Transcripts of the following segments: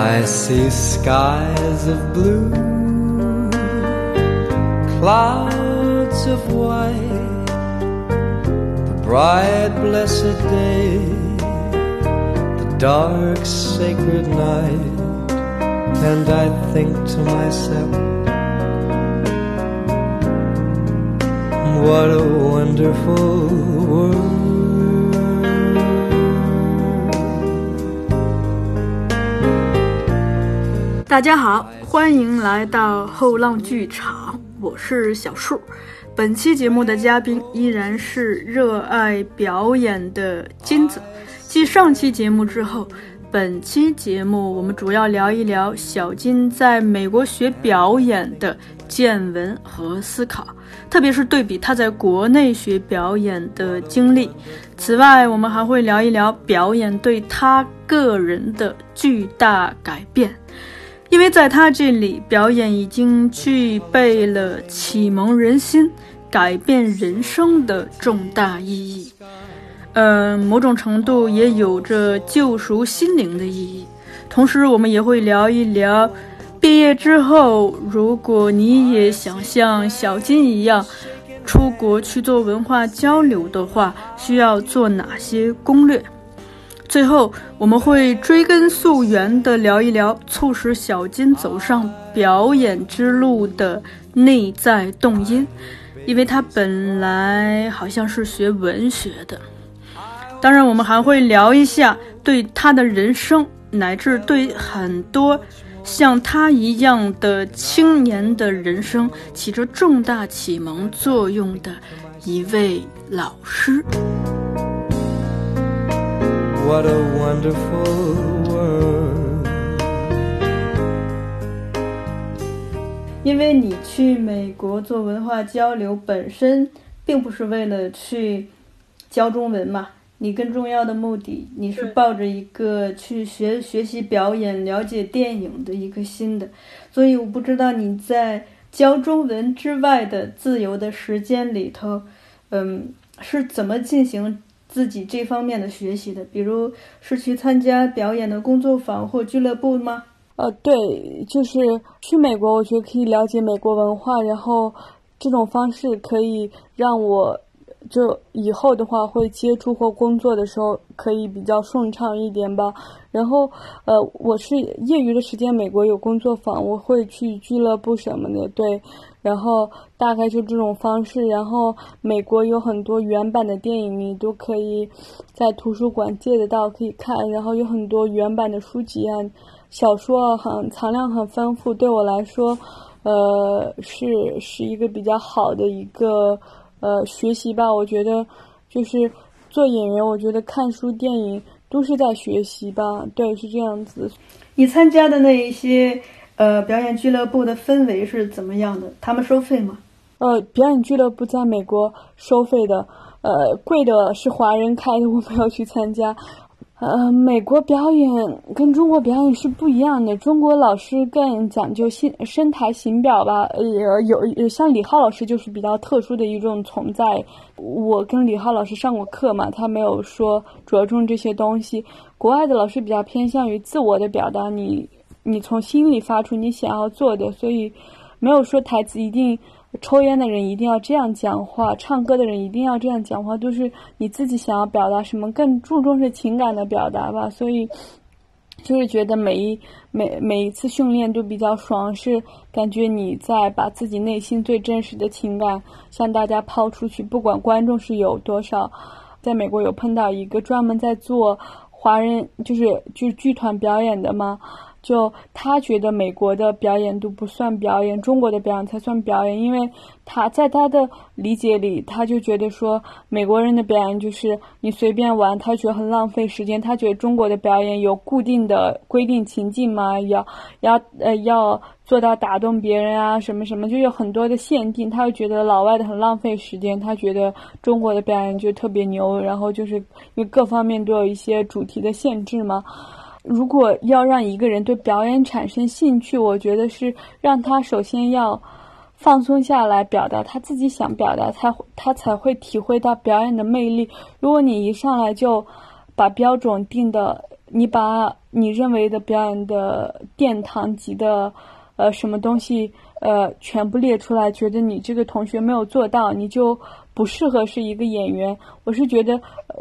I see skies of blue, clouds of white, the bright blessed day, the dark sacred night, and I think to myself, what a wonderful world. 大家好，欢迎来到后浪剧场，我是小树。本期节目的嘉宾依然是热爱表演的金子。继上期节目之后，本期节目我们主要聊一聊小金在美国学表演的见闻和思考，特别是对比他在国内学表演的经历。此外，我们还会聊一聊表演对他个人的巨大改变。因为在他这里，表演已经具备了启蒙人心、改变人生的重大意义，呃，某种程度也有着救赎心灵的意义。同时，我们也会聊一聊，毕业之后，如果你也想像小金一样出国去做文化交流的话，需要做哪些攻略。最后，我们会追根溯源地聊一聊促使小金走上表演之路的内在动因，因为他本来好像是学文学的。当然，我们还会聊一下对他的人生，乃至对很多像他一样的青年的人生起着重大启蒙作用的一位老师。What a wonderful world. 因为你去美国做文化交流，本身并不是为了去教中文嘛。你更重要的目的，你是抱着一个去学学习表演、了解电影的一个心的。所以我不知道你在教中文之外的自由的时间里头，嗯，是怎么进行。自己这方面的学习的，比如是去参加表演的工作坊或俱乐部吗？呃，对，就是去美国，我觉得可以了解美国文化，然后这种方式可以让我就以后的话会接触或工作的时候可以比较顺畅一点吧。然后，呃，我是业余的时间，美国有工作坊，我会去俱乐部什么的，对。然后大概就这种方式，然后美国有很多原版的电影，你都可以在图书馆借得到，可以看。然后有很多原版的书籍啊，小说很藏量很丰富。对我来说，呃，是是一个比较好的一个呃学习吧。我觉得就是做演员，我觉得看书、电影都是在学习吧。对，是这样子。你参加的那一些。呃，表演俱乐部的氛围是怎么样的？他们收费吗？呃，表演俱乐部在美国收费的，呃，贵的是华人开的，我没有去参加。呃，美国表演跟中国表演是不一样的，中国老师更讲究形身台形表吧。呃，有像李浩老师就是比较特殊的一种存在。我跟李浩老师上过课嘛，他没有说着重这些东西。国外的老师比较偏向于自我的表达，你。你从心里发出你想要做的，所以没有说台词一定抽烟的人一定要这样讲话，唱歌的人一定要这样讲话，都是你自己想要表达什么，更注重是情感的表达吧。所以就是觉得每一每每一次训练都比较爽，是感觉你在把自己内心最真实的情感向大家抛出去，不管观众是有多少。在美国有碰到一个专门在做华人就是就是剧团表演的吗？就他觉得美国的表演都不算表演，中国的表演才算表演，因为他在他的理解里，他就觉得说美国人的表演就是你随便玩，他觉得很浪费时间。他觉得中国的表演有固定的规定情境嘛，要要呃要做到打动别人啊，什么什么，就有很多的限定。他会觉得老外的很浪费时间，他觉得中国的表演就特别牛，然后就是因为各方面都有一些主题的限制嘛。如果要让一个人对表演产生兴趣，我觉得是让他首先要放松下来，表达他自己想表达，他他才会体会到表演的魅力。如果你一上来就把标准定的你把你认为的表演的殿堂级的呃什么东西呃全部列出来，觉得你这个同学没有做到，你就不适合是一个演员。我是觉得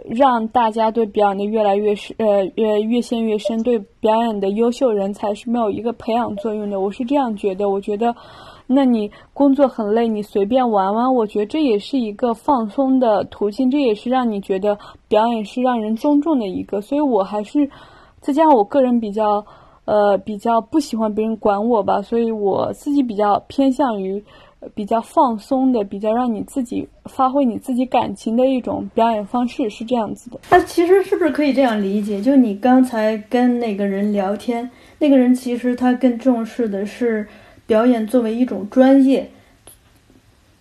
让大家对表演的越来越深呃越越陷越深，对表演的优秀人才是没有一个培养作用的。我是这样觉得，我觉得。那你工作很累，你随便玩玩，我觉得这也是一个放松的途径，这也是让你觉得表演是让人尊重的一个。所以我还是再加上我个人比较呃比较不喜欢别人管我吧，所以我自己比较偏向于比较放松的，比较让你自己发挥你自己感情的一种表演方式，是这样子的。那其实是不是可以这样理解？就你刚才跟那个人聊天，那个人其实他更重视的是。表演作为一种专业，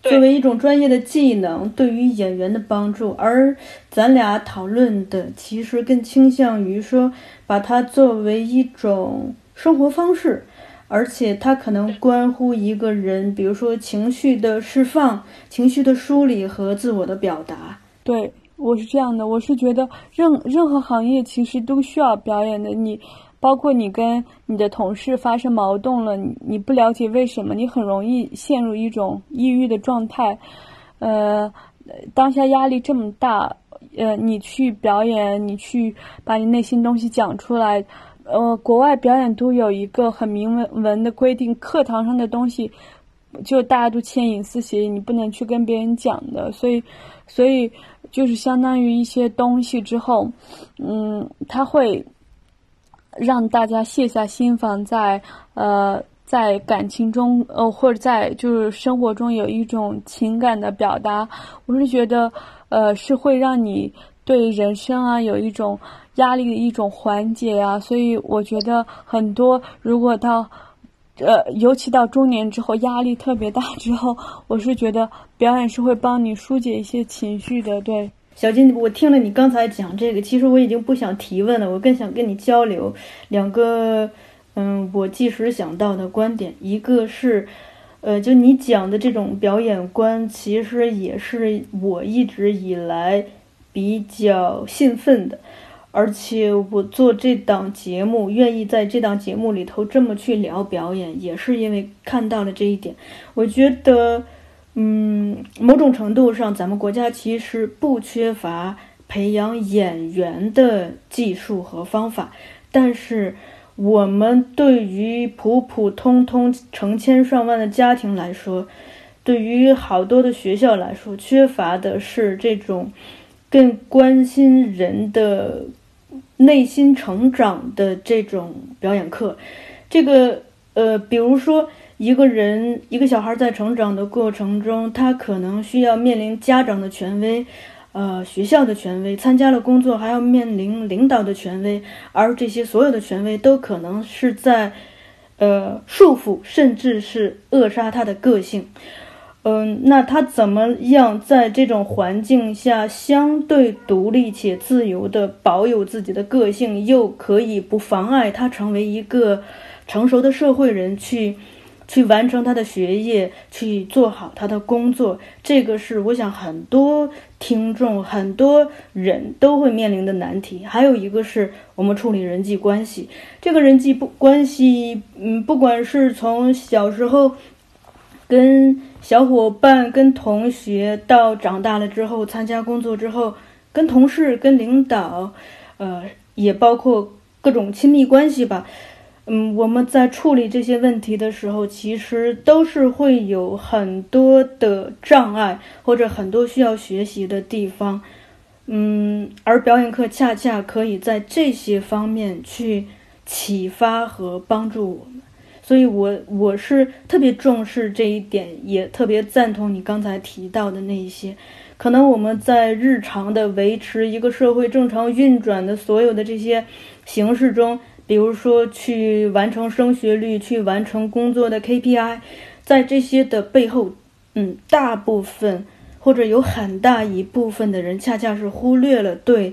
作为一种专业的技能，对于演员的帮助。而咱俩讨论的，其实更倾向于说，把它作为一种生活方式，而且它可能关乎一个人，比如说情绪的释放、情绪的梳理和自我的表达。对，我是这样的，我是觉得任任何行业其实都需要表演的。你。包括你跟你的同事发生矛盾了，你不了解为什么，你很容易陷入一种抑郁的状态。呃，当下压力这么大，呃，你去表演，你去把你内心东西讲出来。呃，国外表演都有一个很明文文的规定，课堂上的东西就大家都签隐私协议，你不能去跟别人讲的。所以，所以就是相当于一些东西之后，嗯，他会。让大家卸下心防，在呃，在感情中，呃，或者在就是生活中有一种情感的表达，我是觉得，呃，是会让你对人生啊有一种压力的一种缓解啊。所以我觉得很多，如果到，呃，尤其到中年之后，压力特别大之后，我是觉得表演是会帮你疏解一些情绪的，对。小金，我听了你刚才讲这个，其实我已经不想提问了，我更想跟你交流两个，嗯，我即时想到的观点。一个是，呃，就你讲的这种表演观，其实也是我一直以来比较兴奋的，而且我做这档节目，愿意在这档节目里头这么去聊表演，也是因为看到了这一点。我觉得。嗯，某种程度上，咱们国家其实不缺乏培养演员的技术和方法，但是我们对于普普通通成千上万的家庭来说，对于好多的学校来说，缺乏的是这种更关心人的内心成长的这种表演课。这个，呃，比如说。一个人，一个小孩在成长的过程中，他可能需要面临家长的权威，呃，学校的权威，参加了工作还要面临领导的权威，而这些所有的权威都可能是在，呃，束缚甚至是扼杀他的个性。嗯，那他怎么样在这种环境下相对独立且自由的保有自己的个性，又可以不妨碍他成为一个成熟的社会人去？去完成他的学业，去做好他的工作，这个是我想很多听众、很多人都会面临的难题。还有一个是我们处理人际关系，这个人际不关系，嗯，不管是从小时候跟小伙伴、跟同学，到长大了之后参加工作之后，跟同事、跟领导，呃，也包括各种亲密关系吧。嗯，我们在处理这些问题的时候，其实都是会有很多的障碍，或者很多需要学习的地方。嗯，而表演课恰恰可以在这些方面去启发和帮助我们。所以，我我是特别重视这一点，也特别赞同你刚才提到的那一些。可能我们在日常的维持一个社会正常运转的所有的这些形式中。比如说，去完成升学率，去完成工作的 KPI，在这些的背后，嗯，大部分或者有很大一部分的人，恰恰是忽略了对，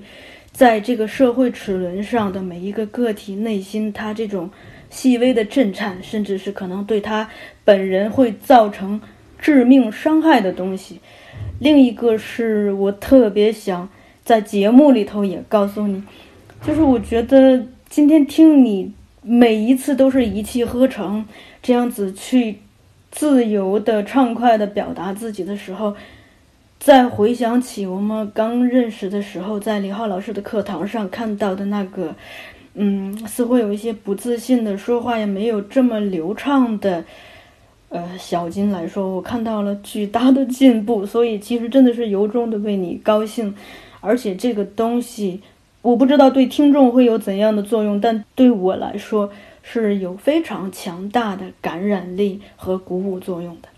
在这个社会齿轮上的每一个个体内心，他这种细微的震颤，甚至是可能对他本人会造成致命伤害的东西。另一个是我特别想在节目里头也告诉你。就是我觉得今天听你每一次都是一气呵成，这样子去自由的、畅快的表达自己的时候，再回想起我们刚认识的时候，在李浩老师的课堂上看到的那个，嗯，似乎有一些不自信的说话，也没有这么流畅的。呃，小金来说，我看到了巨大的进步，所以其实真的是由衷的为你高兴。而且这个东西，我不知道对听众会有怎样的作用，但对我来说是有非常强大的感染力和鼓舞作用的。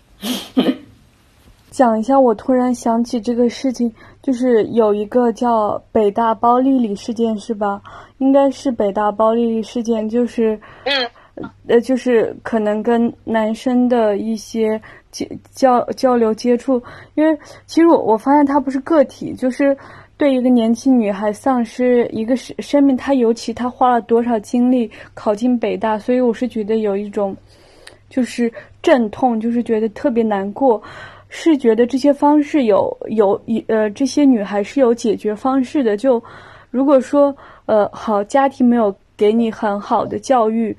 讲一下，我突然想起这个事情，就是有一个叫北大包丽丽事件，是吧？应该是北大包丽丽事件，就是嗯。呃，就是可能跟男生的一些交交交流接触，因为其实我我发现他不是个体，就是对一个年轻女孩丧失一个生生命，她尤其她花了多少精力考进北大，所以我是觉得有一种就是阵痛，就是觉得特别难过，是觉得这些方式有有呃这些女孩是有解决方式的，就如果说呃好家庭没有给你很好的教育。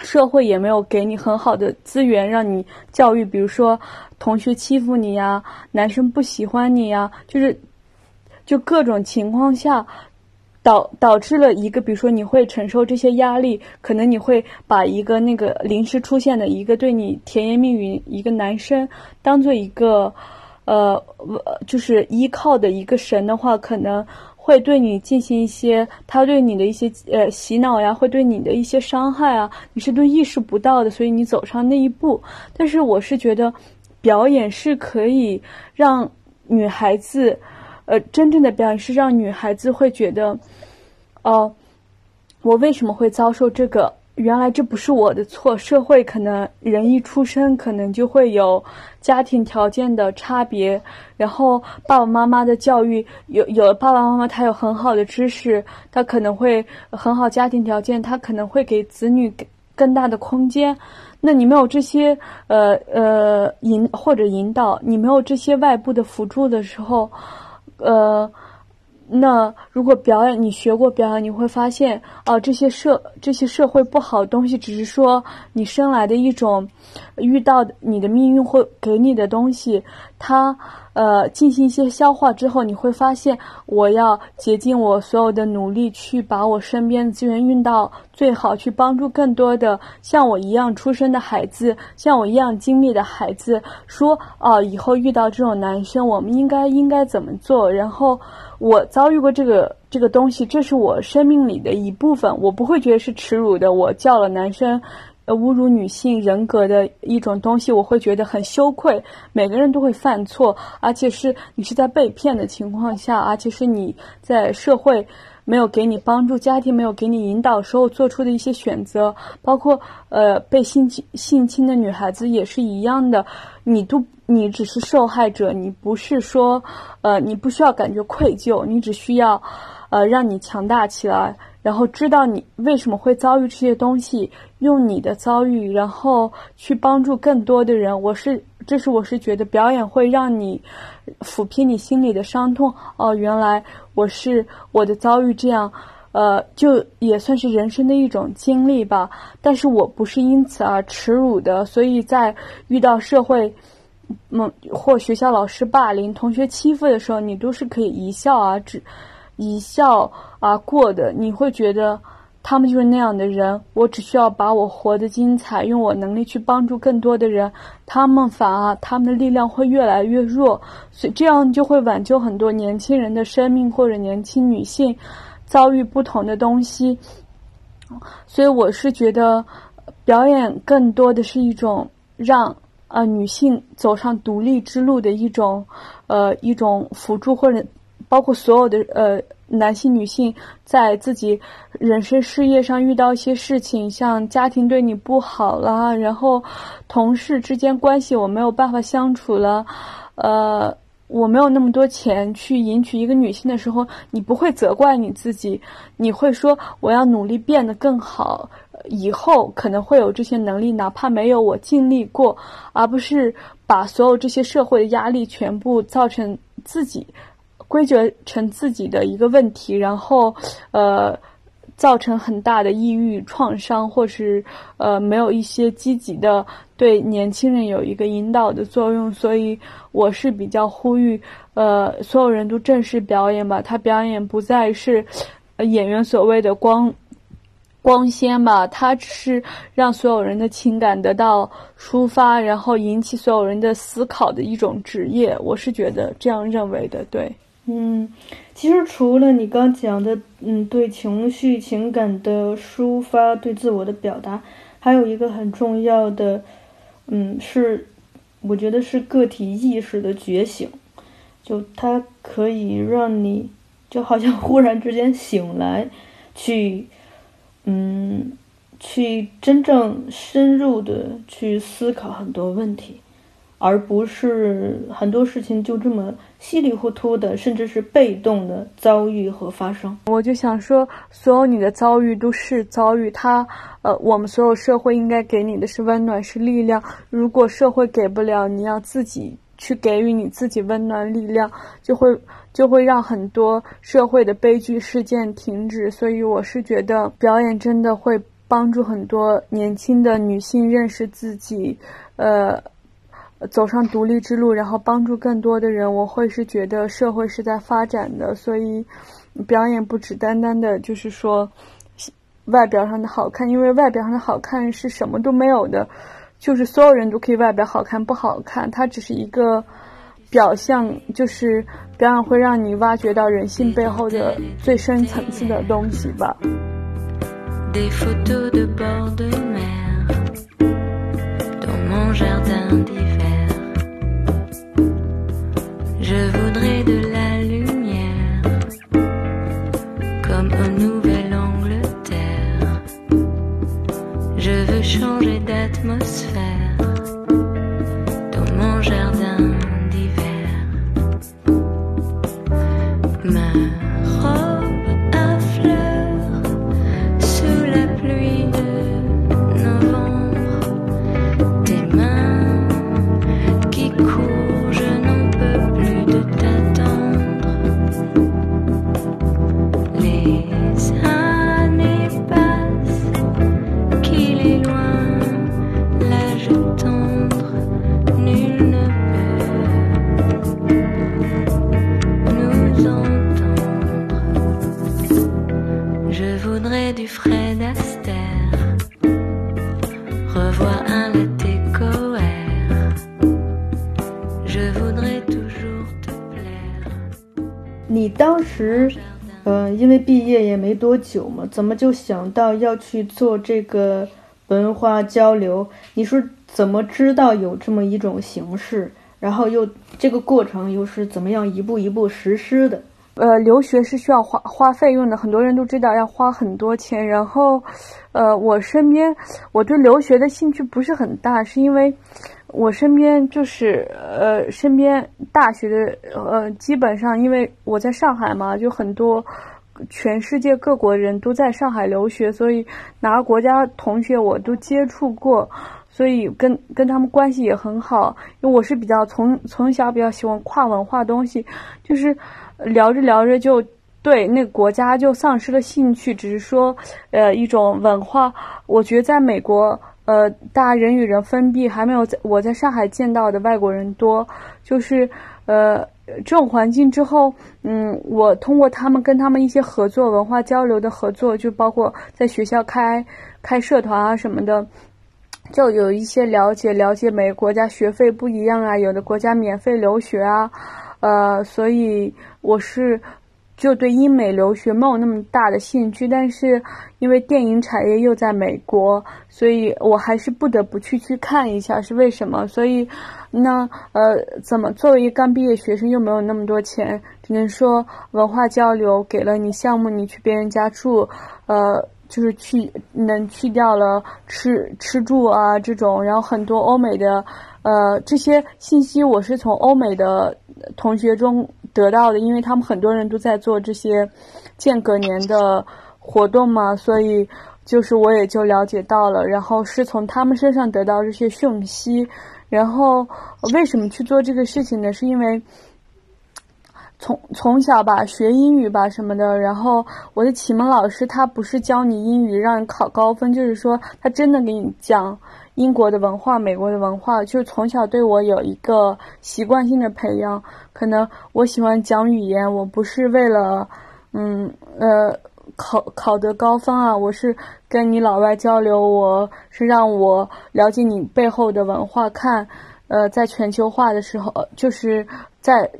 社会也没有给你很好的资源让你教育，比如说同学欺负你呀，男生不喜欢你呀，就是就各种情况下导导致了一个，比如说你会承受这些压力，可能你会把一个那个临时出现的一个对你甜言蜜语一个男生当做一个呃就是依靠的一个神的话，可能。会对你进行一些，他对你的一些呃洗脑呀，会对你的一些伤害啊，你是都意识不到的，所以你走上那一步。但是我是觉得，表演是可以让女孩子，呃，真正的表演是让女孩子会觉得，哦，我为什么会遭受这个？原来这不是我的错，社会可能人一出生可能就会有家庭条件的差别，然后爸爸妈妈的教育有有爸爸妈妈他有很好的知识，他可能会很好家庭条件，他可能会给子女更大的空间。那你没有这些呃呃引或者引导，你没有这些外部的辅助的时候，呃。那如果表演，你学过表演，你会发现，哦，这些社这些社会不好的东西，只是说你生来的一种，遇到你的命运会给你的东西，它。呃，进行一些消化之后，你会发现，我要竭尽我所有的努力，去把我身边的资源运到最好，去帮助更多的像我一样出生的孩子，像我一样经历的孩子。说，哦，以后遇到这种男生，我们应该应该怎么做？然后，我遭遇过这个这个东西，这是我生命里的一部分，我不会觉得是耻辱的。我叫了男生。呃，侮辱女性人格的一种东西，我会觉得很羞愧。每个人都会犯错，而且是你是在被骗的情况下，而且是你在社会没有给你帮助、家庭没有给你引导时候做出的一些选择，包括呃被性侵性侵的女孩子也是一样的。你都你只是受害者，你不是说呃你不需要感觉愧疚，你只需要呃让你强大起来。然后知道你为什么会遭遇这些东西，用你的遭遇，然后去帮助更多的人。我是，这是我是觉得表演会让你抚平你心里的伤痛。哦，原来我是我的遭遇这样，呃，就也算是人生的一种经历吧。但是我不是因此而耻辱的，所以在遇到社会，嗯，或学校老师霸凌、同学欺负的时候，你都是可以一笑而止。一笑而过的，你会觉得他们就是那样的人。我只需要把我活得精彩，用我能力去帮助更多的人，他们反而他们的力量会越来越弱，所以这样就会挽救很多年轻人的生命或者年轻女性遭遇不同的东西。所以我是觉得，表演更多的是一种让呃女性走上独立之路的一种呃一种辅助或者。包括所有的呃男性、女性，在自己人生事业上遇到一些事情，像家庭对你不好啦，然后同事之间关系我没有办法相处了，呃，我没有那么多钱去迎娶一个女性的时候，你不会责怪你自己，你会说我要努力变得更好，以后可能会有这些能力，哪怕没有我尽力过，而不是把所有这些社会的压力全部造成自己。归结成自己的一个问题，然后呃造成很大的抑郁创伤，或是呃没有一些积极的对年轻人有一个引导的作用，所以我是比较呼吁呃所有人都正视表演吧，他表演不再是演员所谓的光。光鲜吧，它只是让所有人的情感得到抒发，然后引起所有人的思考的一种职业。我是觉得这样认为的。对，嗯，其实除了你刚讲的，嗯，对情绪、情感的抒发，对自我的表达，还有一个很重要的，嗯，是我觉得是个体意识的觉醒，就它可以让你就好像忽然之间醒来，去。嗯，去真正深入的去思考很多问题，而不是很多事情就这么稀里糊涂的，甚至是被动的遭遇和发生。我就想说，所有你的遭遇都是遭遇，它呃，我们所有社会应该给你的是温暖，是力量。如果社会给不了，你要自己去给予你自己温暖力量，就会。就会让很多社会的悲剧事件停止，所以我是觉得表演真的会帮助很多年轻的女性认识自己，呃，走上独立之路，然后帮助更多的人。我会是觉得社会是在发展的，所以表演不只单单的就是说外表上的好看，因为外表上的好看是什么都没有的，就是所有人都可以外表好看不好看，它只是一个。表象就是表演会让你挖掘到人性背后的最深层次的东西吧。Je voudrais de la lumière, comme en Nouvelle-Angleterre. Je veux changer d'atmosphère dans mon jardin d'hiver. 久吗，怎么就想到要去做这个文化交流？你是怎么知道有这么一种形式？然后又这个过程又是怎么样一步一步实施的？呃，留学是需要花花费用的，很多人都知道要花很多钱。然后，呃，我身边我对留学的兴趣不是很大，是因为。我身边就是呃，身边大学的呃，基本上因为我在上海嘛，就很多全世界各国人都在上海留学，所以哪个国家同学我都接触过，所以跟跟他们关系也很好。因为我是比较从从小比较喜欢跨文化东西，就是聊着聊着就对那个国家就丧失了兴趣，只是说呃一种文化。我觉得在美国。呃，大家人与人分闭，还没有在我在上海见到的外国人多。就是，呃，这种环境之后，嗯，我通过他们跟他们一些合作、文化交流的合作，就包括在学校开开社团啊什么的，就有一些了解，了解每个国家学费不一样啊，有的国家免费留学啊，呃，所以我是。就对英美留学没有那么大的兴趣，但是因为电影产业又在美国，所以我还是不得不去去看一下是为什么。所以，那呃，怎么作为一个刚毕业学生又没有那么多钱，只能说文化交流给了你项目，你去别人家住，呃，就是去能去掉了吃吃住啊这种，然后很多欧美的呃这些信息我是从欧美的同学中。得到的，因为他们很多人都在做这些间隔年的活动嘛，所以就是我也就了解到了，然后是从他们身上得到这些讯息。然后为什么去做这个事情呢？是因为从从小吧学英语吧什么的，然后我的启蒙老师他不是教你英语让你考高分，就是说他真的给你讲英国的文化、美国的文化，就从小对我有一个习惯性的培养。可能我喜欢讲语言，我不是为了嗯呃考考得高分啊，我是跟你老外交流，我是让我了解你背后的文化，看呃在全球化的时候，就是在。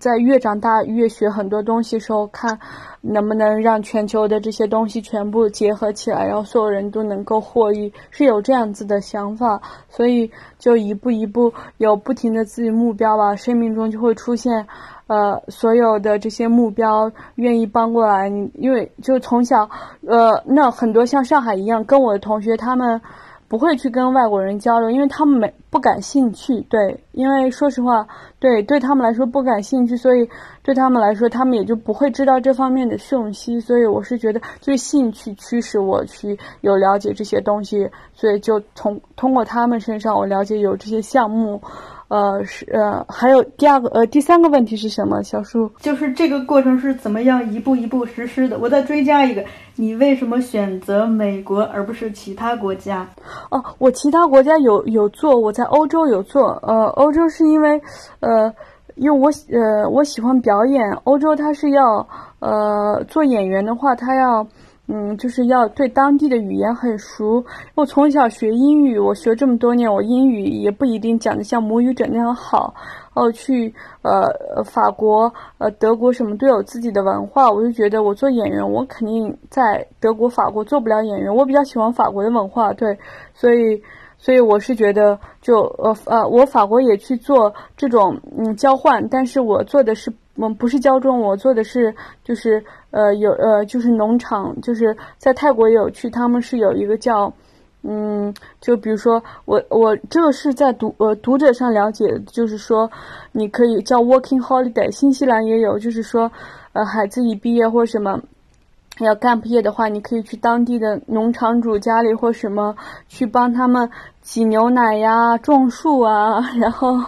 在越长大越学很多东西时候，看能不能让全球的这些东西全部结合起来，然后所有人都能够获益，是有这样子的想法，所以就一步一步有不停的自己目标吧，生命中就会出现，呃，所有的这些目标愿意帮过来，因为就从小，呃，那很多像上海一样，跟我的同学他们。不会去跟外国人交流，因为他们没不感兴趣。对，因为说实话，对对他们来说不感兴趣，所以对他们来说，他们也就不会知道这方面的讯息。所以我是觉得，就是兴趣驱使我去有了解这些东西，所以就从通过他们身上，我了解有这些项目。呃，是呃，还有第二个呃，第三个问题是什么？小树，就是这个过程是怎么样一步一步实施的？我再追加一个，你为什么选择美国而不是其他国家？哦，我其他国家有有做，我在欧洲有做。呃，欧洲是因为，呃，因为我呃我喜欢表演，欧洲它是要呃做演员的话，他要。嗯，就是要对当地的语言很熟。我从小学英语，我学这么多年，我英语也不一定讲的像母语者那样好。哦，去呃法国、呃德国什么都有自己的文化，我就觉得我做演员，我肯定在德国、法国做不了演员。我比较喜欢法国的文化，对，所以所以我是觉得，就呃呃，我法国也去做这种嗯交换，但是我做的是。我们不是教中，我做的是就是呃有呃就是农场，就是在泰国有去，他们是有一个叫嗯，就比如说我我这个是在读呃读者上了解，就是说你可以叫 working holiday，新西兰也有，就是说呃孩子一毕业或什么。要干毕业的话，你可以去当地的农场主家里或什么去帮他们挤牛奶呀、种树啊。然后，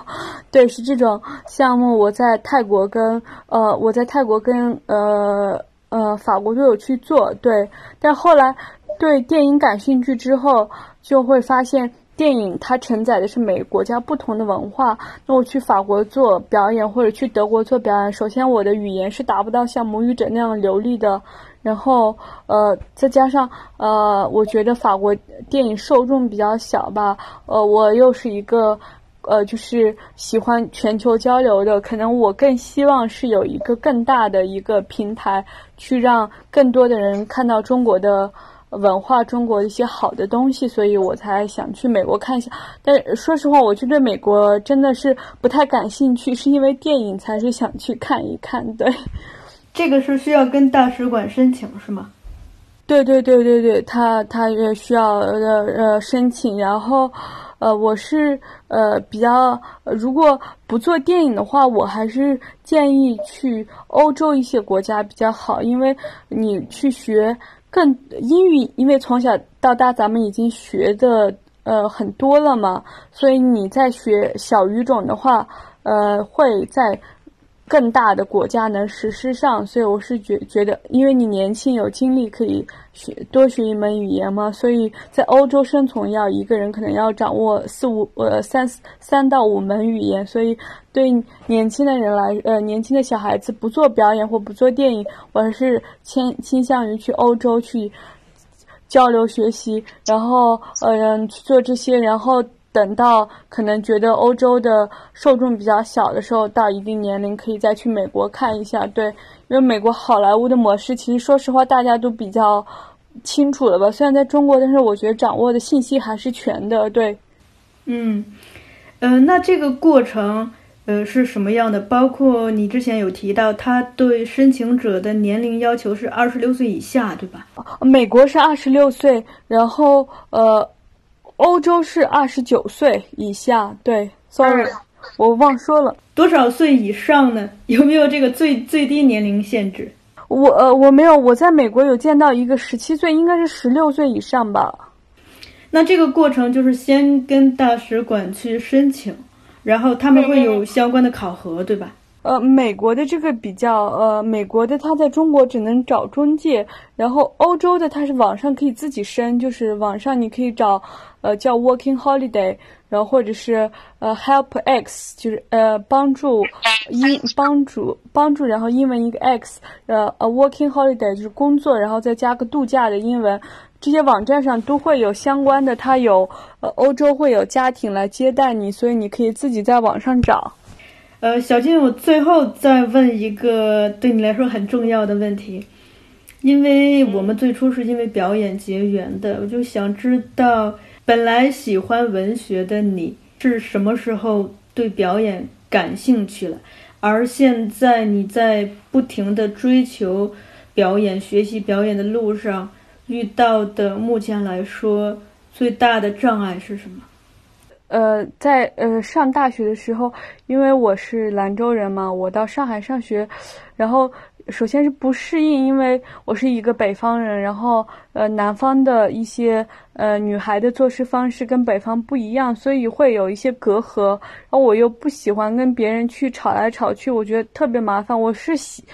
对，是这种项目。我在泰国跟呃，我在泰国跟呃呃法国都有去做。对，但后来对电影感兴趣之后，就会发现电影它承载的是每个国家不同的文化。那我去法国做表演或者去德国做表演，首先我的语言是达不到像母语者那样流利的。然后，呃，再加上，呃，我觉得法国电影受众比较小吧，呃，我又是一个，呃，就是喜欢全球交流的，可能我更希望是有一个更大的一个平台，去让更多的人看到中国的文化、中国一些好的东西，所以我才想去美国看一下。但说实话，我就对美国真的是不太感兴趣，是因为电影才是想去看一看，对。这个是需要跟大使馆申请是吗？对对对对对，他他也需要呃呃申请，然后，呃，我是呃比较，如果不做电影的话，我还是建议去欧洲一些国家比较好，因为你去学更英语，因为从小到大咱们已经学的呃很多了嘛，所以你在学小语种的话，呃会在。更大的国家能实施上，所以我是觉觉得，因为你年轻有精力，可以学多学一门语言嘛。所以在欧洲生存，要一个人可能要掌握四五呃三三到五门语言。所以对年轻的人来，呃年轻的小孩子不做表演或不做电影，我还是倾倾向于去欧洲去交流学习，然后嗯去做这些，然后。等到可能觉得欧洲的受众比较小的时候，到一定年龄可以再去美国看一下。对，因为美国好莱坞的模式，其实说实话大家都比较清楚了吧？虽然在中国，但是我觉得掌握的信息还是全的。对，嗯，呃，那这个过程呃是什么样的？包括你之前有提到，他对申请者的年龄要求是二十六岁以下，对吧？美国是二十六岁，然后呃。欧洲是二十九岁以下，对，sorry，我忘说了，多少岁以上呢？有没有这个最最低年龄限制？我呃，我没有，我在美国有见到一个十七岁，应该是十六岁以上吧。那这个过程就是先跟大使馆去申请，然后他们会有相关的考核，对吧？呃，美国的这个比较，呃，美国的他在中国只能找中介，然后欧洲的他是网上可以自己申，就是网上你可以找，呃，叫 Working Holiday，然后或者是呃 Help X，就是呃帮助英帮助帮助，然后英文一个 X，呃呃 Working Holiday 就是工作，然后再加个度假的英文，这些网站上都会有相关的，它有呃欧洲会有家庭来接待你，所以你可以自己在网上找。呃，小金，我最后再问一个对你来说很重要的问题，因为我们最初是因为表演结缘的，我就想知道，本来喜欢文学的你是什么时候对表演感兴趣了？而现在你在不停的追求表演、学习表演的路上遇到的，目前来说最大的障碍是什么？呃，在呃上大学的时候，因为我是兰州人嘛，我到上海上学，然后首先是不适应，因为我是一个北方人，然后呃南方的一些呃女孩的做事方式跟北方不一样，所以会有一些隔阂，然后我又不喜欢跟别人去吵来吵去，我觉得特别麻烦。我是喜，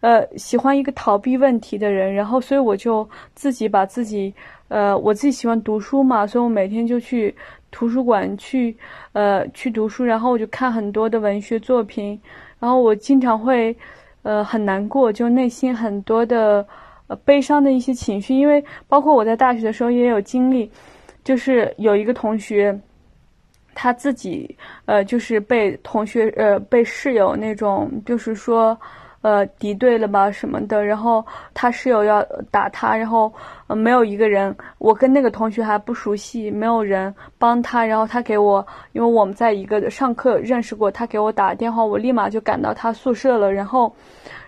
呃喜欢一个逃避问题的人，然后所以我就自己把自己，呃我自己喜欢读书嘛，所以我每天就去。图书馆去，呃，去读书，然后我就看很多的文学作品，然后我经常会，呃，很难过，就内心很多的，呃，悲伤的一些情绪，因为包括我在大学的时候也有经历，就是有一个同学，他自己，呃，就是被同学，呃，被室友那种，就是说。呃，敌对了吧什么的，然后他室友要打他，然后呃没有一个人，我跟那个同学还不熟悉，没有人帮他，然后他给我，因为我们在一个上课认识过，他给我打电话，我立马就赶到他宿舍了，然后，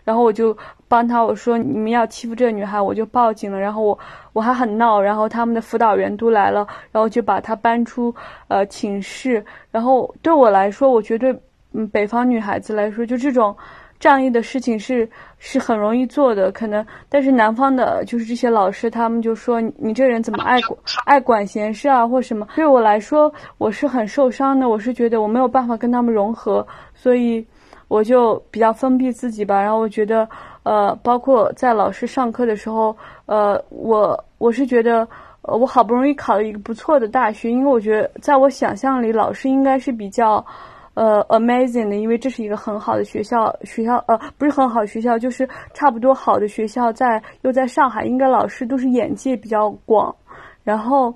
然后我就帮他，我说你们要欺负这个女孩，我就报警了，然后我我还很闹，然后他们的辅导员都来了，然后就把他搬出呃寝室，然后对我来说，我觉得嗯北方女孩子来说，就这种。仗义的事情是是很容易做的，可能，但是南方的，就是这些老师，他们就说你这人怎么爱管爱管闲事啊，或什么？对我来说，我是很受伤的，我是觉得我没有办法跟他们融合，所以我就比较封闭自己吧。然后我觉得，呃，包括在老师上课的时候，呃，我我是觉得，呃，我好不容易考了一个不错的大学，因为我觉得在我想象里，老师应该是比较。呃，amazing 的，因为这是一个很好的学校，学校呃不是很好学校，就是差不多好的学校，在又在上海，应该老师都是眼界比较广。然后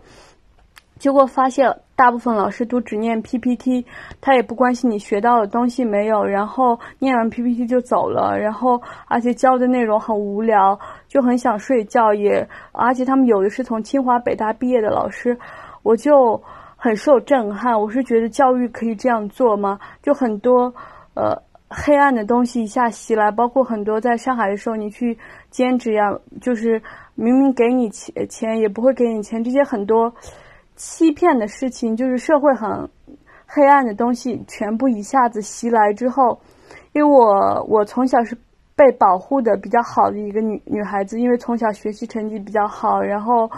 结果发现，大部分老师都只念 PPT，他也不关心你学到的东西没有，然后念完 PPT 就走了，然后而且教的内容很无聊，就很想睡觉，也而且他们有的是从清华北大毕业的老师，我就。很受震撼，我是觉得教育可以这样做吗？就很多，呃，黑暗的东西一下袭来，包括很多在上海的时候，你去兼职呀，就是明明给你钱钱也不会给你钱，这些很多欺骗的事情，就是社会很黑暗的东西，全部一下子袭来之后，因为我我从小是被保护的比较好的一个女女孩子，因为从小学习成绩比较好，然后。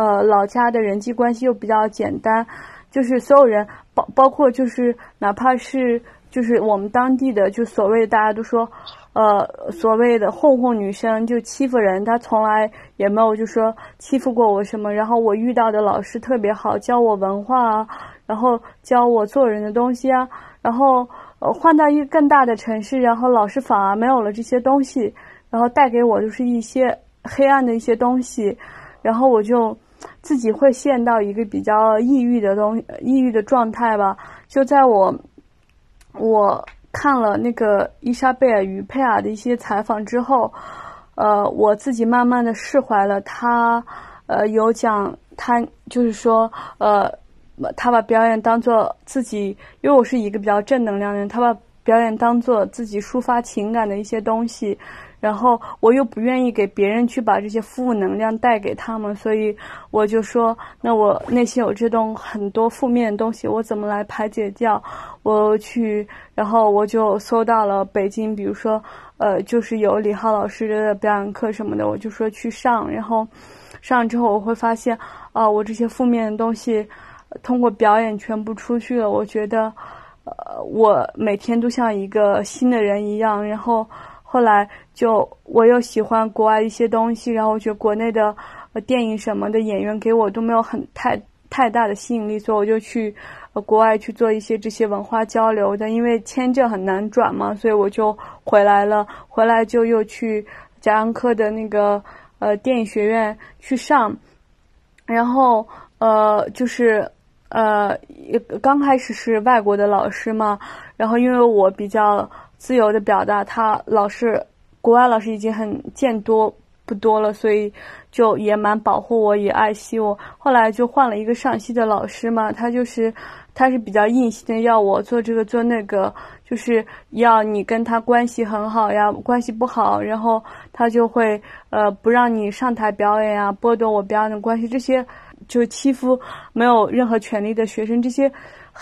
呃，老家的人际关系又比较简单，就是所有人包包括就是哪怕是就是我们当地的就所谓大家都说，呃，所谓的混混女生就欺负人，她从来也没有就说欺负过我什么。然后我遇到的老师特别好，教我文化啊，然后教我做人的东西啊。然后呃换到一个更大的城市，然后老师反而没有了这些东西，然后带给我就是一些黑暗的一些东西，然后我就。自己会陷到一个比较抑郁的东抑郁的状态吧。就在我我看了那个伊莎贝尔与佩尔的一些采访之后，呃，我自己慢慢的释怀了。他呃有讲，他就是说，呃，他把表演当做自己，因为我是一个比较正能量的人，他把表演当做自己抒发情感的一些东西。然后我又不愿意给别人去把这些负能量带给他们，所以我就说，那我内心有这种很多负面的东西，我怎么来排解掉？我去，然后我就搜到了北京，比如说，呃，就是有李浩老师的表演课什么的，我就说去上，然后上之后我会发现，啊，我这些负面的东西通过表演全部出去了，我觉得。呃，我每天都像一个新的人一样。然后后来就我又喜欢国外一些东西，然后我觉得国内的呃电影什么的演员给我都没有很太太大的吸引力，所以我就去国外去做一些这些文化交流的。因为签证很难转嘛，所以我就回来了。回来就又去贾樟柯的那个呃电影学院去上，然后呃就是。呃，刚开始是外国的老师嘛，然后因为我比较自由的表达，他老师国外老师已经很见多不多了，所以就也蛮保护我，也爱惜我。后来就换了一个上戏的老师嘛，他就是他是比较硬性的，要我做这个做那个，就是要你跟他关系很好呀，关系不好，然后他就会呃不让你上台表演呀，剥夺我表演的关系这些。就欺负没有任何权利的学生，这些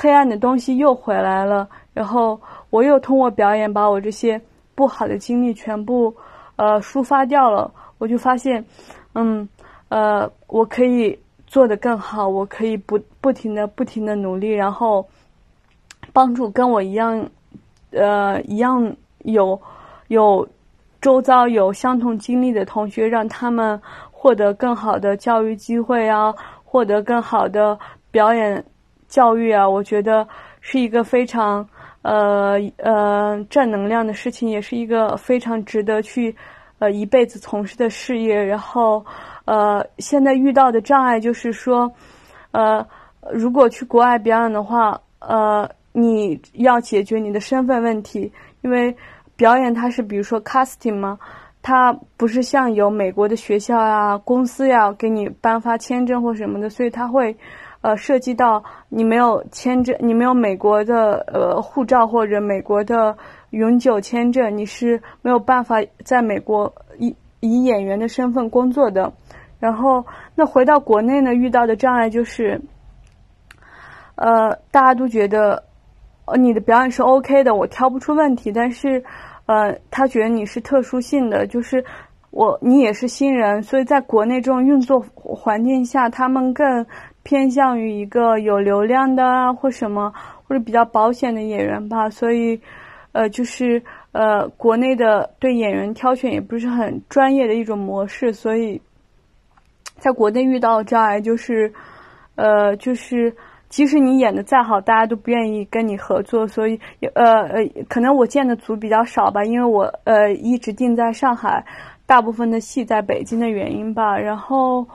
黑暗的东西又回来了。然后我又通过表演把我这些不好的经历全部呃抒发掉了。我就发现，嗯，呃，我可以做得更好，我可以不不停的不停的努力，然后帮助跟我一样呃一样有有周遭有相同经历的同学，让他们获得更好的教育机会啊。获得更好的表演教育啊，我觉得是一个非常呃呃正能量的事情，也是一个非常值得去呃一辈子从事的事业。然后呃现在遇到的障碍就是说，呃如果去国外表演的话，呃你要解决你的身份问题，因为表演它是比如说 casting 嘛。它不是像有美国的学校呀、公司呀给你颁发签证或什么的，所以它会，呃，涉及到你没有签证，你没有美国的呃护照或者美国的永久签证，你是没有办法在美国以以演员的身份工作的。然后，那回到国内呢，遇到的障碍就是，呃，大家都觉得，呃，你的表演是 OK 的，我挑不出问题，但是。呃，他觉得你是特殊性的，就是我你也是新人，所以在国内这种运作环境下，他们更偏向于一个有流量的啊，或什么或者比较保险的演员吧。所以，呃，就是呃，国内的对演员挑选也不是很专业的一种模式，所以在国内遇到障碍就是，呃，就是。即使你演的再好，大家都不愿意跟你合作，所以呃呃，可能我见的组比较少吧，因为我呃一直定在上海，大部分的戏在北京的原因吧。然后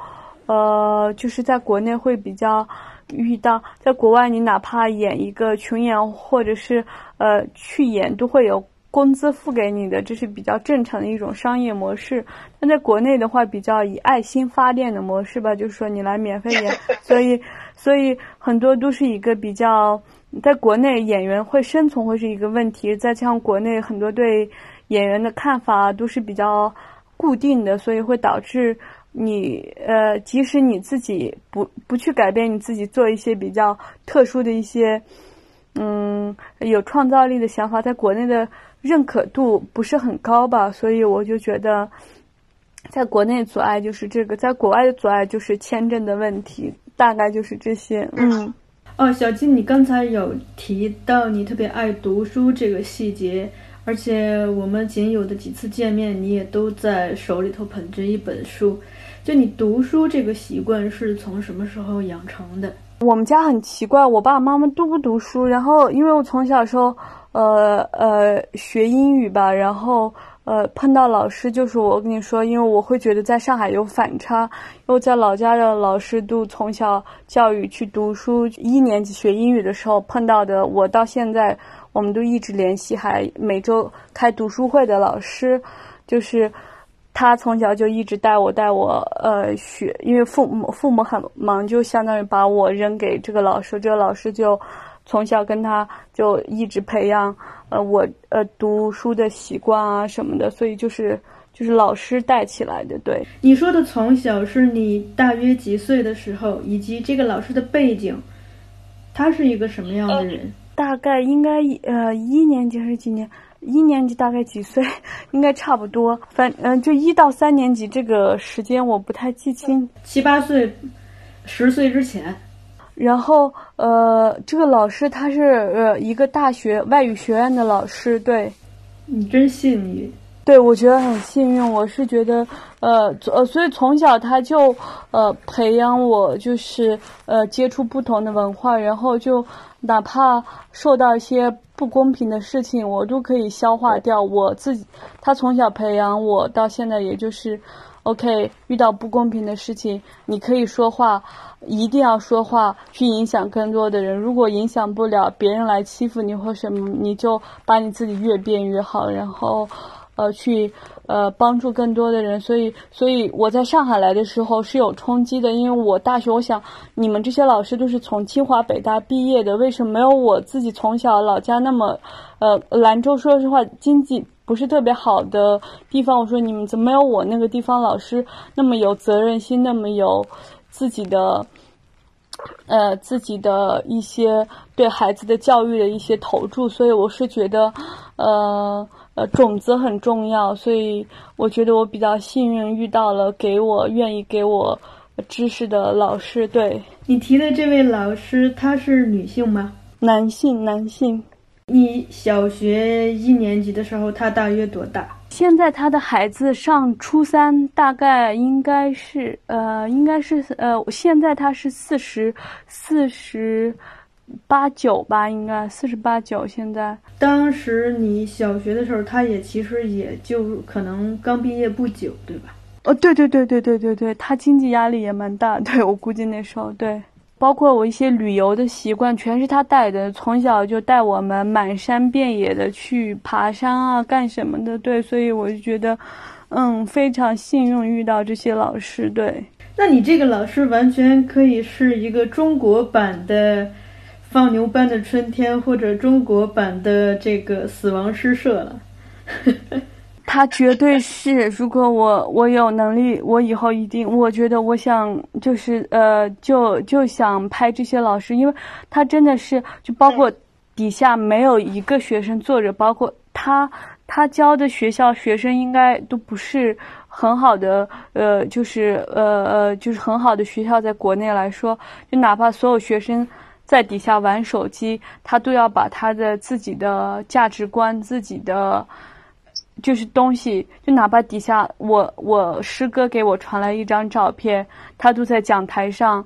呃，就是在国内会比较遇到，在国外你哪怕演一个群演或者是呃去演，都会有工资付给你的，这是比较正常的一种商业模式。但在国内的话，比较以爱心发电的模式吧，就是说你来免费演，所以。所以很多都是一个比较，在国内演员会生存会是一个问题，再加上国内很多对演员的看法都是比较固定的，所以会导致你呃，即使你自己不不去改变你自己，做一些比较特殊的一些嗯有创造力的想法，在国内的认可度不是很高吧，所以我就觉得，在国内阻碍就是这个，在国外的阻碍就是签证的问题。大概就是这些，嗯，哦，小金，你刚才有提到你特别爱读书这个细节，而且我们仅有的几次见面，你也都在手里头捧着一本书。就你读书这个习惯是从什么时候养成的？我们家很奇怪，我爸爸妈妈都不读书，然后因为我从小时候，呃呃，学英语吧，然后。呃，碰到老师就是我跟你说，因为我会觉得在上海有反差，因为在老家的老师都从小教育去读书，一年级学英语的时候碰到的，我到现在我们都一直联系，还每周开读书会的老师，就是他从小就一直带我带我呃学，因为父母父母很忙，就相当于把我扔给这个老师，这个老师就从小跟他就一直培养。呃，我呃读书的习惯啊什么的，所以就是就是老师带起来的。对你说的从小是你大约几岁的时候，以及这个老师的背景，他是一个什么样的人？大概应该呃一年级还是几年？一年级大概几岁？应该差不多。反嗯，就一到三年级这个时间我不太记清。七八岁，十岁之前。然后呃，这个老师他是呃一个大学外语学院的老师，对，你真幸运。对，我觉得很幸运。我是觉得，呃，呃，所以从小他就，呃，培养我，就是呃，接触不同的文化，然后就哪怕受到一些不公平的事情，我都可以消化掉。我自己，他从小培养我，到现在也就是，OK，遇到不公平的事情，你可以说话，一定要说话，去影响更多的人。如果影响不了，别人来欺负你或什么，你就把你自己越变越好，然后。呃，去呃帮助更多的人，所以所以我在上海来的时候是有冲击的，因为我大学，我想你们这些老师都是从清华北大毕业的，为什么没有我自己从小老家那么，呃，兰州说实话经济不是特别好的地方，我说你们怎么没有我那个地方老师那么有责任心，那么有自己的，呃，自己的一些对孩子的教育的一些投注，所以我是觉得，呃。呃，种子很重要，所以我觉得我比较幸运遇到了给我愿意给我知识的老师。对你提的这位老师，她是女性吗？男性，男性。你小学一年级的时候，他大约多大？现在他的孩子上初三，大概应该是呃，应该是呃，现在他是四十四十。八九吧，应该四十八九。现在，当时你小学的时候，他也其实也就可能刚毕业不久，对吧？哦，对对对对对对对，他经济压力也蛮大。对我估计那时候，对，包括我一些旅游的习惯，全是他带的。从小就带我们满山遍野的去爬山啊，干什么的？对，所以我就觉得，嗯，非常幸运遇到这些老师。对，那你这个老师完全可以是一个中国版的。放牛班的春天，或者中国版的这个死亡诗社了。他绝对是，如果我我有能力，我以后一定，我觉得我想就是呃，就就想拍这些老师，因为他真的是，就包括底下没有一个学生坐着，包括他他教的学校学生应该都不是很好的，呃，就是呃呃，就是很好的学校，在国内来说，就哪怕所有学生。在底下玩手机，他都要把他的自己的价值观、自己的就是东西，就哪怕底下我我师哥给我传来一张照片，他都在讲台上，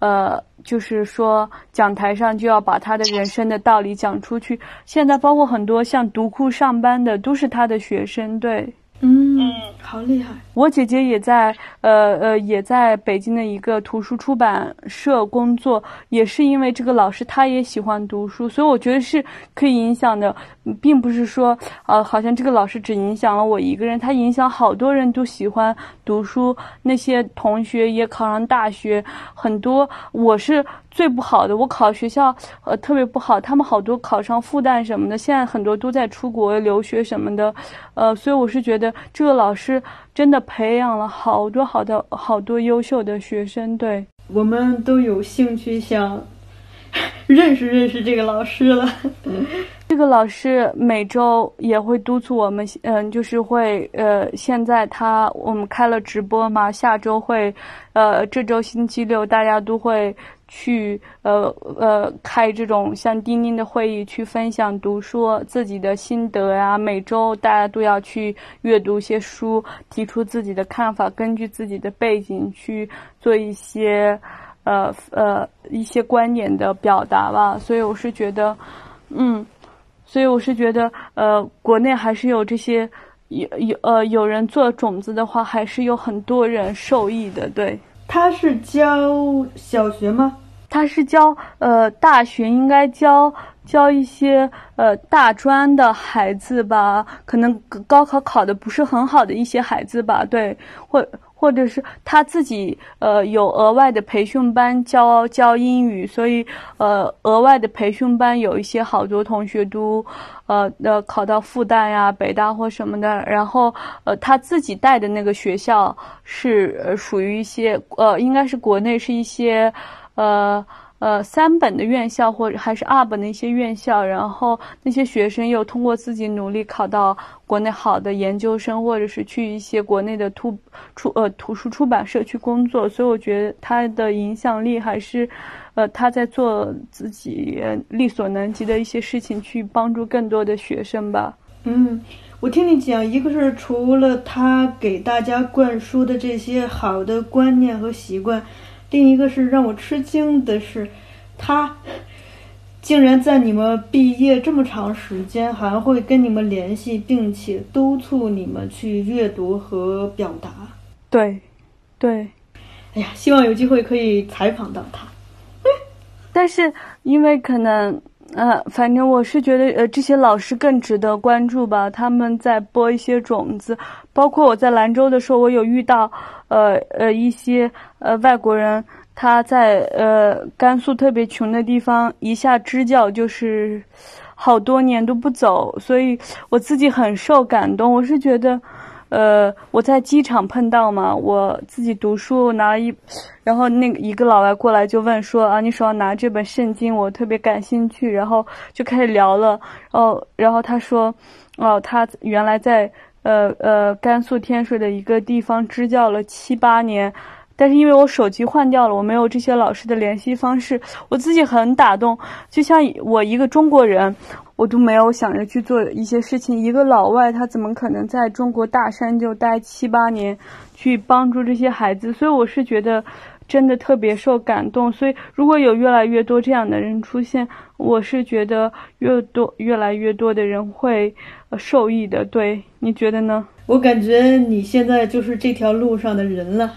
呃，就是说讲台上就要把他的人生的道理讲出去。现在包括很多像读库上班的，都是他的学生，对。嗯，好厉害！我姐姐也在，呃呃，也在北京的一个图书出版社工作，也是因为这个老师，他也喜欢读书，所以我觉得是可以影响的，并不是说，呃，好像这个老师只影响了我一个人，他影响好多人都喜欢读书，那些同学也考上大学，很多，我是。最不好的，我考学校呃特别不好，他们好多考上复旦什么的，现在很多都在出国留学什么的，呃，所以我是觉得这个老师真的培养了好多好多好多优秀的学生，对我们都有兴趣想认识认识这个老师了。这个老师每周也会督促我们，嗯，就是会，呃，现在他我们开了直播嘛，下周会，呃，这周星期六大家都会去，呃呃，开这种像钉钉的会议，去分享读书自己的心得呀。每周大家都要去阅读一些书，提出自己的看法，根据自己的背景去做一些，呃呃，一些观点的表达吧。所以我是觉得，嗯。所以我是觉得，呃，国内还是有这些有有呃有人做种子的话，还是有很多人受益的。对，他是教小学吗？他是教呃大学，应该教教一些呃大专的孩子吧，可能高考考的不是很好的一些孩子吧。对，或。或者是他自己呃有额外的培训班教教英语，所以呃额外的培训班有一些好多同学都呃呃考到复旦呀、北大或什么的。然后呃他自己带的那个学校是呃属于一些呃应该是国内是一些呃呃三本的院校或者还是二本的一些院校，然后那些学生又通过自己努力考到国内好的研究生，或者是去一些国内的图出呃图书出版社去工作，所以我觉得他的影响力还是，呃他在做自己力所能及的一些事情，去帮助更多的学生吧。嗯。我听你讲，一个是除了他给大家灌输的这些好的观念和习惯，另一个是让我吃惊的是，他竟然在你们毕业这么长时间还会跟你们联系，并且督促你们去阅读和表达。对，对。哎呀，希望有机会可以采访到他。但是因为可能。呃，反正我是觉得，呃，这些老师更值得关注吧。他们在播一些种子，包括我在兰州的时候，我有遇到，呃呃，一些呃外国人，他在呃甘肃特别穷的地方，一下支教就是好多年都不走，所以我自己很受感动。我是觉得。呃，我在机场碰到嘛，我自己读书拿一，然后那个一个老外过来就问说啊，你手上拿这本圣经，我特别感兴趣，然后就开始聊了，哦，然后他说，哦，他原来在呃呃甘肃天水的一个地方支教了七八年，但是因为我手机换掉了，我没有这些老师的联系方式，我自己很打动，就像我一个中国人。我都没有想着去做一些事情。一个老外，他怎么可能在中国大山就待七八年，去帮助这些孩子？所以我是觉得，真的特别受感动。所以如果有越来越多这样的人出现，我是觉得越多越来越多的人会受益的。对你觉得呢？我感觉你现在就是这条路上的人了。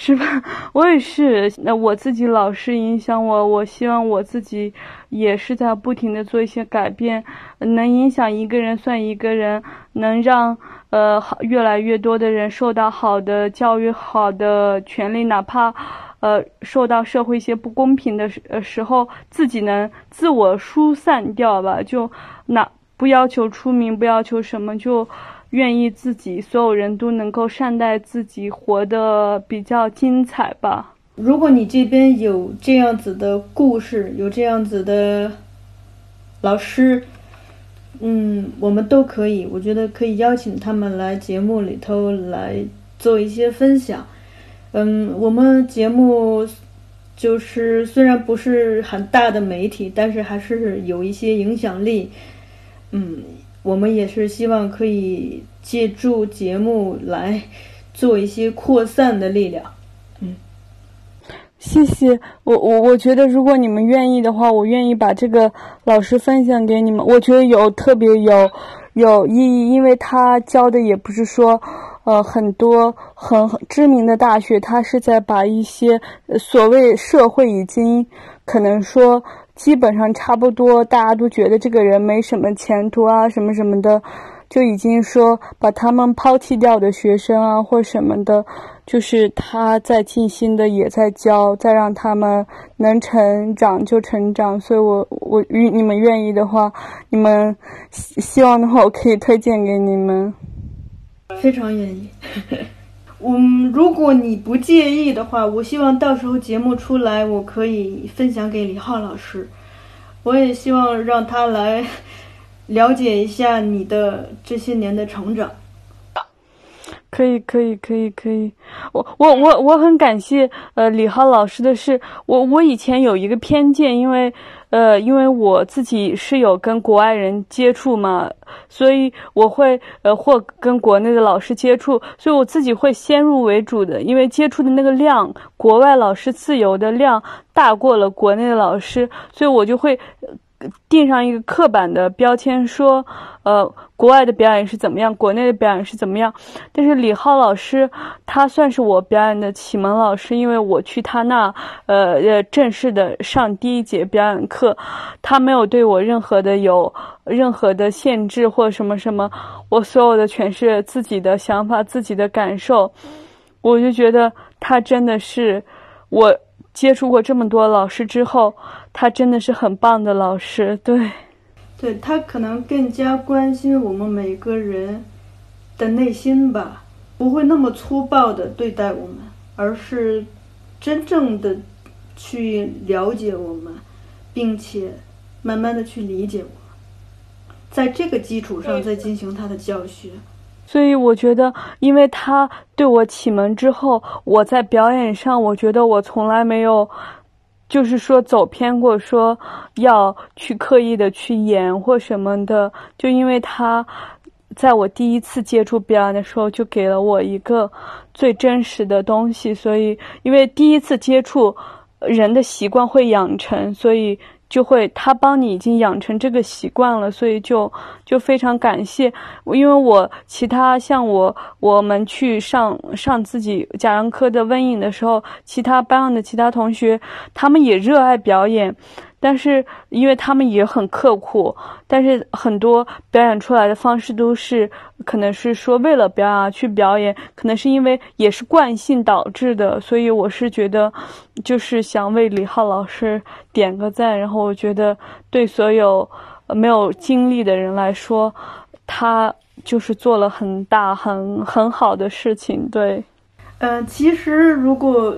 是吧？我也是。那我自己老是影响我，我希望我自己也是在不停的做一些改变，能影响一个人算一个人，能让呃好越来越多的人受到好的教育、好的权利，哪怕呃受到社会一些不公平的时时候，自己能自我疏散掉吧。就那不要求出名，不要求什么，就。愿意自己所有人都能够善待自己，活得比较精彩吧。如果你这边有这样子的故事，有这样子的老师，嗯，我们都可以，我觉得可以邀请他们来节目里头来做一些分享。嗯，我们节目就是虽然不是很大的媒体，但是还是有一些影响力。嗯。我们也是希望可以借助节目来做一些扩散的力量。嗯，谢谢我我我觉得如果你们愿意的话，我愿意把这个老师分享给你们。我觉得有特别有有意义，因为他教的也不是说呃很多很知名的大学，他是在把一些所谓社会已经可能说。基本上差不多，大家都觉得这个人没什么前途啊，什么什么的，就已经说把他们抛弃掉的学生啊，或什么的，就是他在尽心的也在教，再让他们能成长就成长。所以，我我与你们愿意的话，你们希望的话，我可以推荐给你们。非常愿意。嗯，如果你不介意的话，我希望到时候节目出来，我可以分享给李浩老师。我也希望让他来了解一下你的这些年的成长。可以，可以，可以，可以。我，我，我，我很感谢呃李浩老师的是，我我以前有一个偏见，因为。呃，因为我自己是有跟国外人接触嘛，所以我会呃或跟国内的老师接触，所以我自己会先入为主的，因为接触的那个量，国外老师自由的量大过了国内的老师，所以我就会。钉上一个刻板的标签，说，呃，国外的表演是怎么样，国内的表演是怎么样。但是李浩老师，他算是我表演的启蒙老师，因为我去他那，呃呃，正式的上第一节表演课，他没有对我任何的有任何的限制或什么什么，我所有的全是自己的想法，自己的感受，我就觉得他真的是我。接触过这么多老师之后，他真的是很棒的老师。对，对他可能更加关心我们每个人的内心吧，不会那么粗暴的对待我们，而是真正的去了解我们，并且慢慢的去理解我们，在这个基础上再进行他的教学。所以我觉得，因为他对我启蒙之后，我在表演上，我觉得我从来没有，就是说走偏过，说要去刻意的去演或什么的。就因为他，在我第一次接触表演的时候，就给了我一个最真实的东西。所以，因为第一次接触，人的习惯会养成，所以。就会他帮你已经养成这个习惯了，所以就就非常感谢。因为我其他像我我们去上上自己贾樟柯的温影的时候，其他班上的其他同学他们也热爱表演。但是，因为他们也很刻苦，但是很多表演出来的方式都是，可能是说为了表演而去表演，可能是因为也是惯性导致的，所以我是觉得，就是想为李浩老师点个赞。然后我觉得，对所有没有经历的人来说，他就是做了很大很很好的事情。对，嗯，其实如果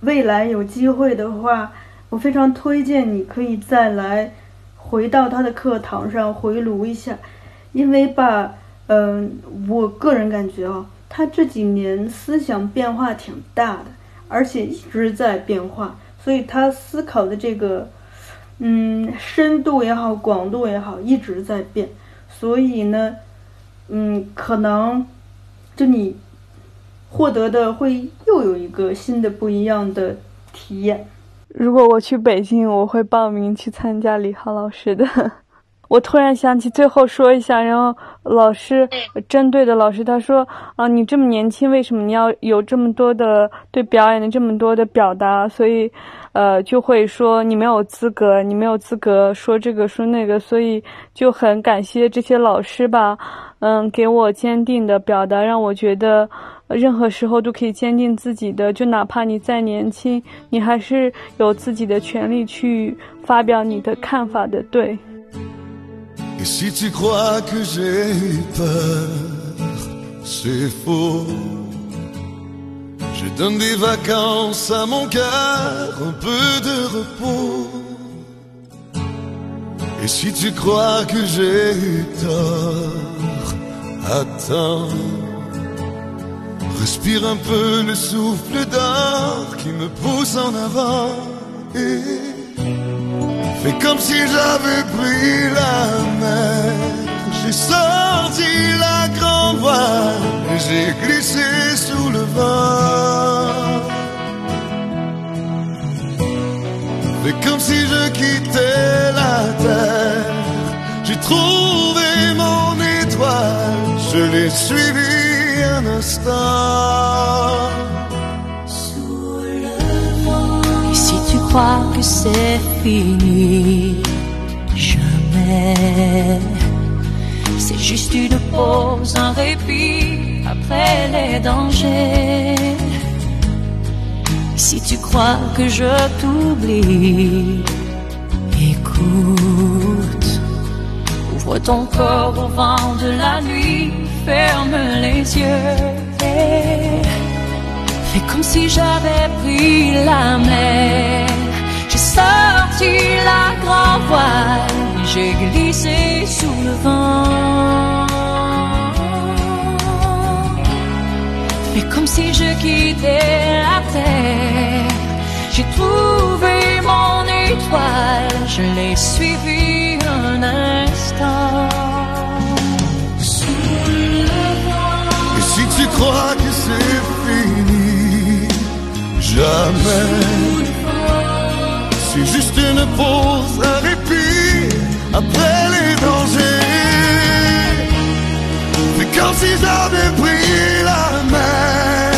未来有机会的话。我非常推荐你可以再来回到他的课堂上回炉一下，因为吧，嗯，我个人感觉啊，他这几年思想变化挺大的，而且一直在变化，所以他思考的这个，嗯，深度也好，广度也好，一直在变，所以呢，嗯，可能就你获得的会又有一个新的不一样的体验。如果我去北京，我会报名去参加李浩老师的。我突然想起，最后说一下，然后老师针对的老师他说啊，你这么年轻，为什么你要有这么多的对表演的这么多的表达？所以，呃，就会说你没有资格，你没有资格说这个说那个。所以就很感谢这些老师吧，嗯，给我坚定的表达，让我觉得。任何时候都可以坚定自己的，就哪怕你再年轻，你还是有自己的权利去发表你的看法的。对。Respire un peu le souffle d'or qui me pousse en avant et fais comme si j'avais pris la mer. J'ai sorti la grande voile et j'ai glissé sous le vent. Fais comme si je quittais la terre. J'ai trouvé mon étoile, je l'ai suivi si tu crois que c'est fini, jamais. C'est juste une pause, un répit après les dangers. si tu crois que je t'oublie, écoute, ouvre ton corps au vent de la nuit ferme les yeux. Fais comme si j'avais pris la mer. J'ai sorti la grand voile, j'ai glissé sous le vent. Fais comme si je quittais la terre. J'ai trouvé mon étoile, je l'ai suivi un instant. Crois que c'est fini. Jamais. C'est juste une pause, un répit après les dangers. Mais comme si j'avais pris la mer.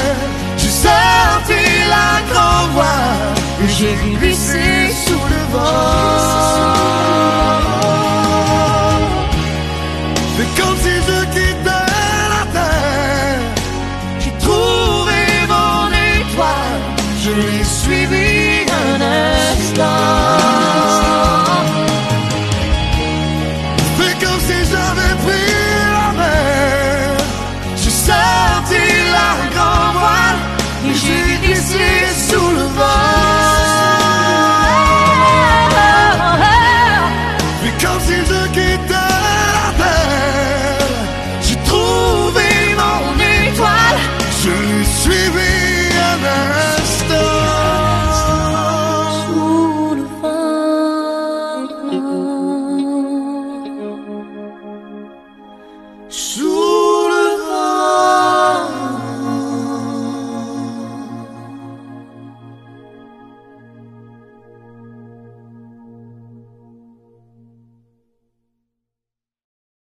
J'ai sorti la grande voile et j'ai glissé sous le vent.